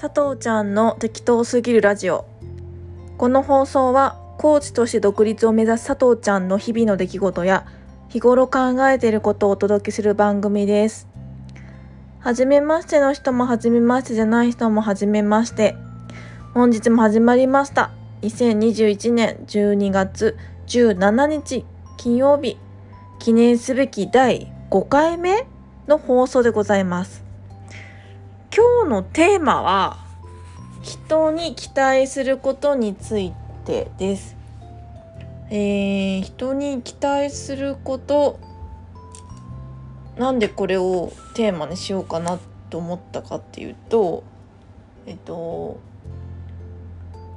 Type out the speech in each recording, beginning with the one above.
佐藤ちゃんの適当すぎるラジオ。この放送はコーチとして独立を目指す佐藤ちゃんの日々の出来事や日頃考えていることをお届けする番組です。はじめましての人もはじめましてじゃない人もはじめまして。本日も始まりました。2021年12月17日金曜日。記念すべき第5回目の放送でございます。今日のテーマは人に期待することについてです。えー、人に期待することなんでこれをテーマにしようかなと思ったかっていうとえっと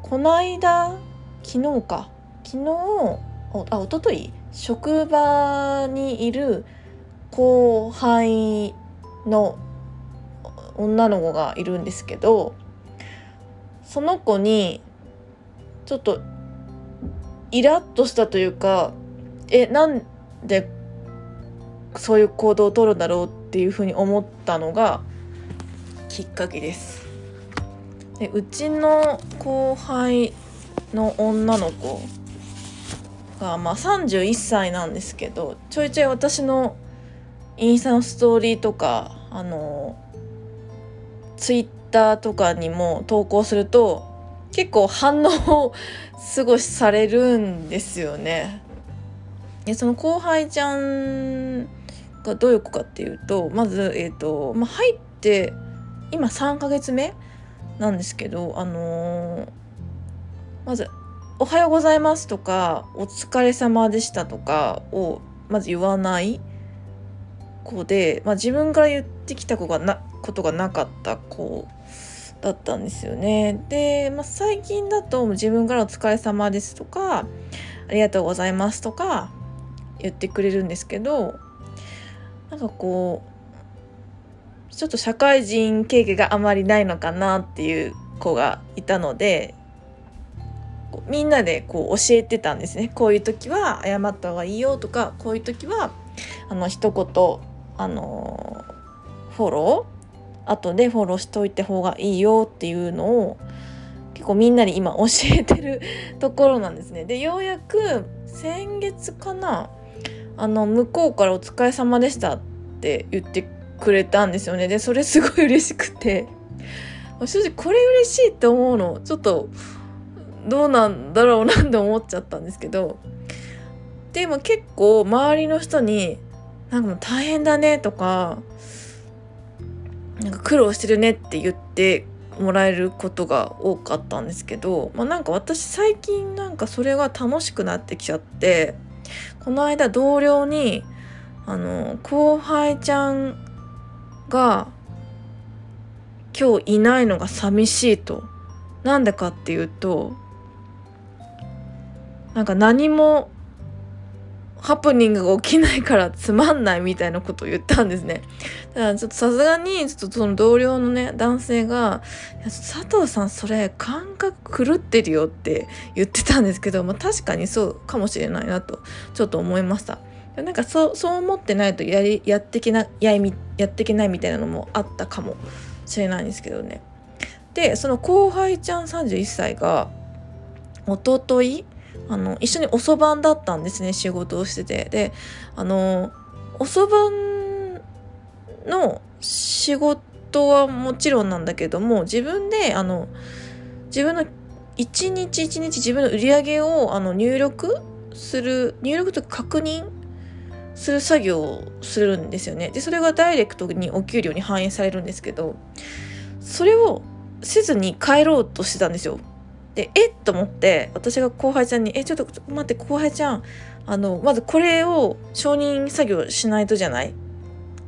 こないだ昨日か昨日あ一昨日？職場にいる後輩の女の子がいるんですけどその子にちょっとイラッとしたというかえなんでそういう行動をとるんだろうっていうふうに思ったのがきっかけです。でうちの後輩の女の子が、まあ、31歳なんですけどちょいちょい私のインスタのストーリーとかあのツイッターとかにも投稿すると結構反応をすごいされるんですよね。でその後輩ちゃんがどういう子かっていうとまず、えーとまあ、入って今3ヶ月目なんですけどあのー、まず「おはようございます」とか「お疲れ様でした」とかをまず言わない子で、まあ、自分から言ってきた子がなことがなかった子だったんですよね。で、まあ、最近だと自分からお疲れ様ですとかありがとうございますとか言ってくれるんですけどなんかこうちょっと社会人経験があまりないのかなっていう子がいたのでみんなでこう教えてたんですねこういう時は謝った方がいいよとかこういう時はあの一言あのフォロー後でフォローしといた方がいいよっていうのを結構みんなに今教えてる ところなんですね。でようやく先月かなあの向こうから「お疲れ様でした」って言ってくれたんですよね。でそれすごい嬉しくて正直これ嬉しいって思うのちょっとどうなんだろうなって思っちゃったんですけどでも結構周りの人になんかもう大変だねとかなんか苦労してるねって言ってもらえることが多かったんですけど、まあ、なんか私最近なんかそれが楽しくなってきちゃってこの間同僚にあの後輩ちゃんが今日いないのが寂しいと。なんでかっていうとなんか何もハプニングが起きないからつまんないみたいなことを言ったんですね。だからちょっとさすがに、ちょっとその同僚のね、男性が、佐藤さんそれ感覚狂ってるよって言ってたんですけど、まあ確かにそうかもしれないなと、ちょっと思いました。なんかそう、そう思ってないとやり、やってきな、ややってけないみたいなのもあったかもしれないんですけどね。で、その後輩ちゃん31歳が、おとといあの一緒に遅番だったんですね仕事をしてて。であの遅番の仕事はもちろんなんだけども自分であの自分の一日一日自分の売り上げをあの入力する入力と確認する作業をするんですよね。でそれがダイレクトにお給料に反映されるんですけどそれをせずに帰ろうとしてたんですよ。でえ？っと思って私が後輩ちゃんに「えちょっと待って後輩ちゃんあのまずこれを承認作業しないとじゃない?」っ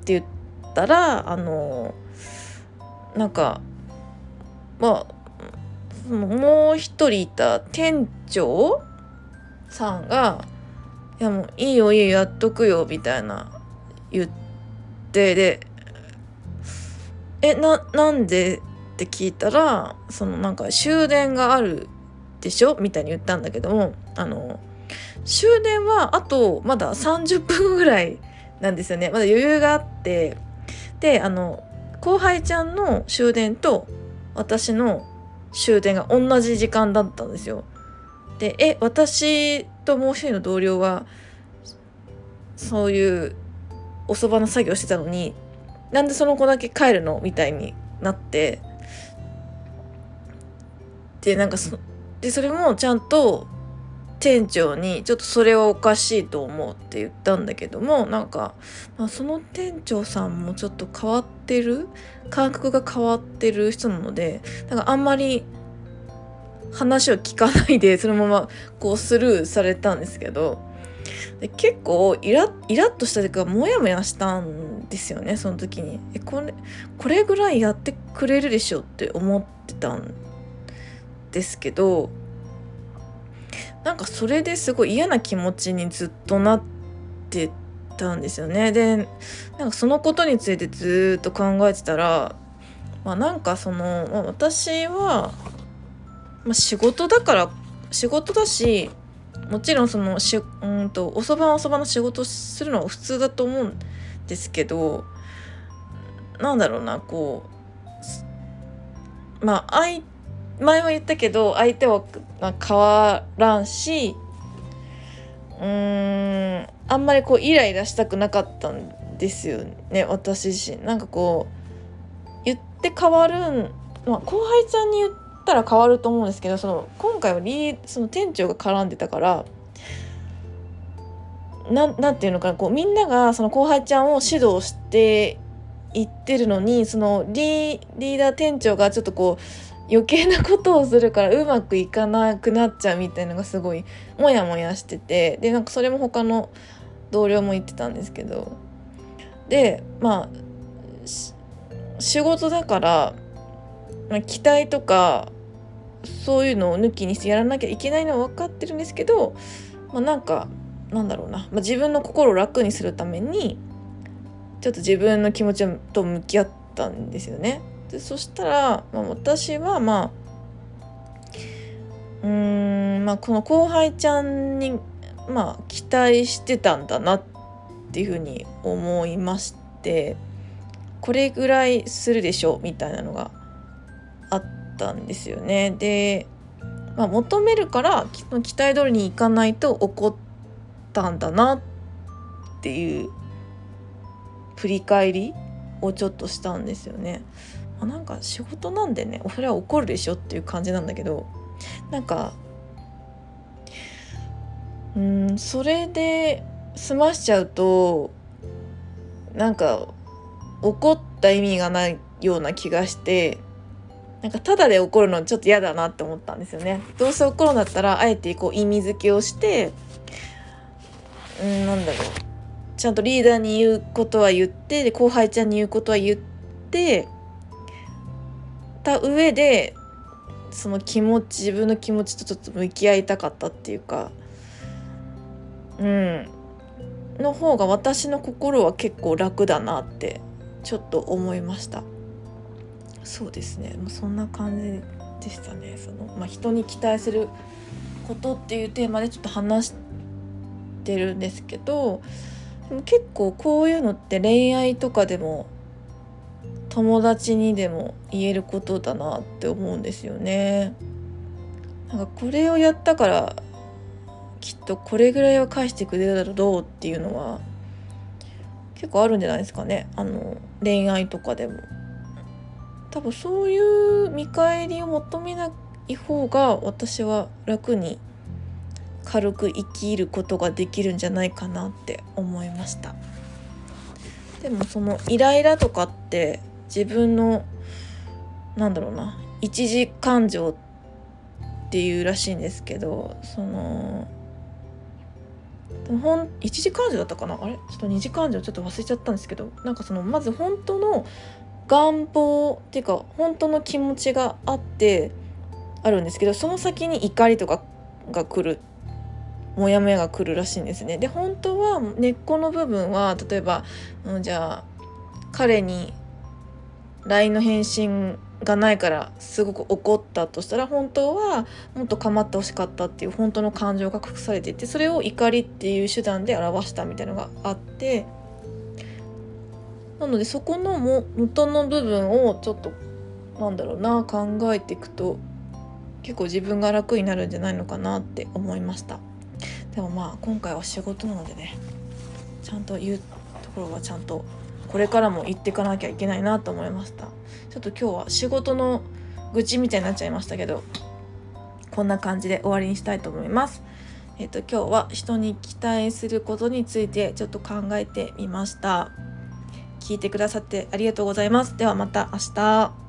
て言ったらあのなんかまあもう一人いた店長さんが「いやもういいよいいよやっとくよ」みたいな言ってで「えななんで?」って聞いたらそのなんか終電があるでしょ？みたいに言ったんだけどもあの終電はあとまだ30分ぐらいなんですよね。まだ余裕があって。であの後輩ちゃんの終電と私の終電が同じ時間だったんですよ。でえ私ともう一人の同僚はそういうお蕎麦の作業してたのになんでその子だけ帰るの？みたいになって。でなんかそでそれもちゃんと店長にちょっとそれはおかしいと思うって言ったんだけどもなんか、まあ、その店長さんもちょっと変わってる感覚が変わってる人なのでだかあんまり話を聞かないで そのままこうスルーされたんですけどで結構イライラッとしたというかモヤモヤしたんですよねその時に。えこれこれぐらいやってくれるでしょって思ってたんですけどなんかそれですごい嫌な気持ちにずっとなってたんですよね。でなんかそのことについてずっと考えてたらまあなんかその、まあ、私は、まあ、仕事だから仕事だしもちろんそのしうんとおそばおそばの仕事するのは普通だと思うんですけどなんだろうなこうまあ相前も言ったけど相手は変わらんしうーんあんまりこうイライラしたくなかったんですよね私自身。なんかこう言って変わるん、まあ、後輩ちゃんに言ったら変わると思うんですけどその今回はリその店長が絡んでたからななんていうのかなこうみんながその後輩ちゃんを指導していってるのにそのリリーダー店長がちょっとこう余計なことをするからうまくいかなくなっちゃうみたいのがすごいモヤモヤしてて。でなんかそれも他の同僚も言ってたんですけど。でまあ仕事だから、まあ、期待とかそういうのを抜きにしてやらなきゃいけないのは分かってるんですけど、まあ、なんかなんだろうな、まあ、自分の心を楽にするためにちょっと自分の気持ちと向き合ったんですよね。でそしたら、まあ、私はまあうーんまあこの後輩ちゃんにまあ期待してたんだなっていうふうに思いましてこれぐらいするでしょうみたいなのがあったんですよね。で、まあ、求めるから期待通りにいかないと怒ったんだなっていう振り返りをちょっとしたんですよね。あなんか仕事なんでねそれは怒るでしょっていう感じなんだけどなんかうんそれで済ましちゃうとなんか怒った意味がないような気がしてなんかただで怒るのちょっと嫌だなって思ったんですよね。どうせ怒るんだったらあえてこう意味付けをしてうんなんだろうちゃんとリーダーに言うことは言って後輩ちゃんに言うことは言ってた上でその気持ち自分の気持ちとちょっと向き合いたかったっていうかうん。の方が私の心は結構楽だなってちょっと思いました。そうですね。もうそんな感じでしたね。その、まあ、人に期待することっていうテーマでちょっと話してるんですけどでも結構こういうのって恋愛とかでも友達にでも言えることだなって思うんですよね。なんかこれをやったからきっとこれぐらいは返してくれるだろうっていうのは結構あるんじゃないですかねあの恋愛とかでも。多分そういう見返りを求めない方が私は楽に軽く生きることができるんじゃないかなって思いましたでもそのイライラとかって自分のなんだろうな一時感情っていうらしいんですけどそのほん一時感情だったかな？あれ？ちょっと二次感情ちょっと忘れちゃったんですけどなんかそのまず本当の願望っていうか本当の気持ちがあってあるんですけどその先に怒りとかが来るモヤモヤが来るらしいんですね。で本当は根っこの部分は例えば、うん、じゃあ彼に LINE の返信がないからすごく怒ったとしたら本当はもっと構ってほしかったっていう本当の感情が隠されていてそれを怒りっていう手段で表したみたいなのがあってなのでそこのも元の部分をちょっとなんだろうな考えていくと結構自分が楽になるんじゃないのかなって思いました。でもまあ今回は仕事なのでねちゃんと言うところはちゃんとこれからも行っていかなきゃいけないなと思いました。ちょっと今日は仕事の愚痴みたいになっちゃいましたけどこんな感じで終わりにしたいと思います。えっ、と今日は人に期待することについてちょっと考えてみました。聞いてくださってありがとうございます。ではまた明日。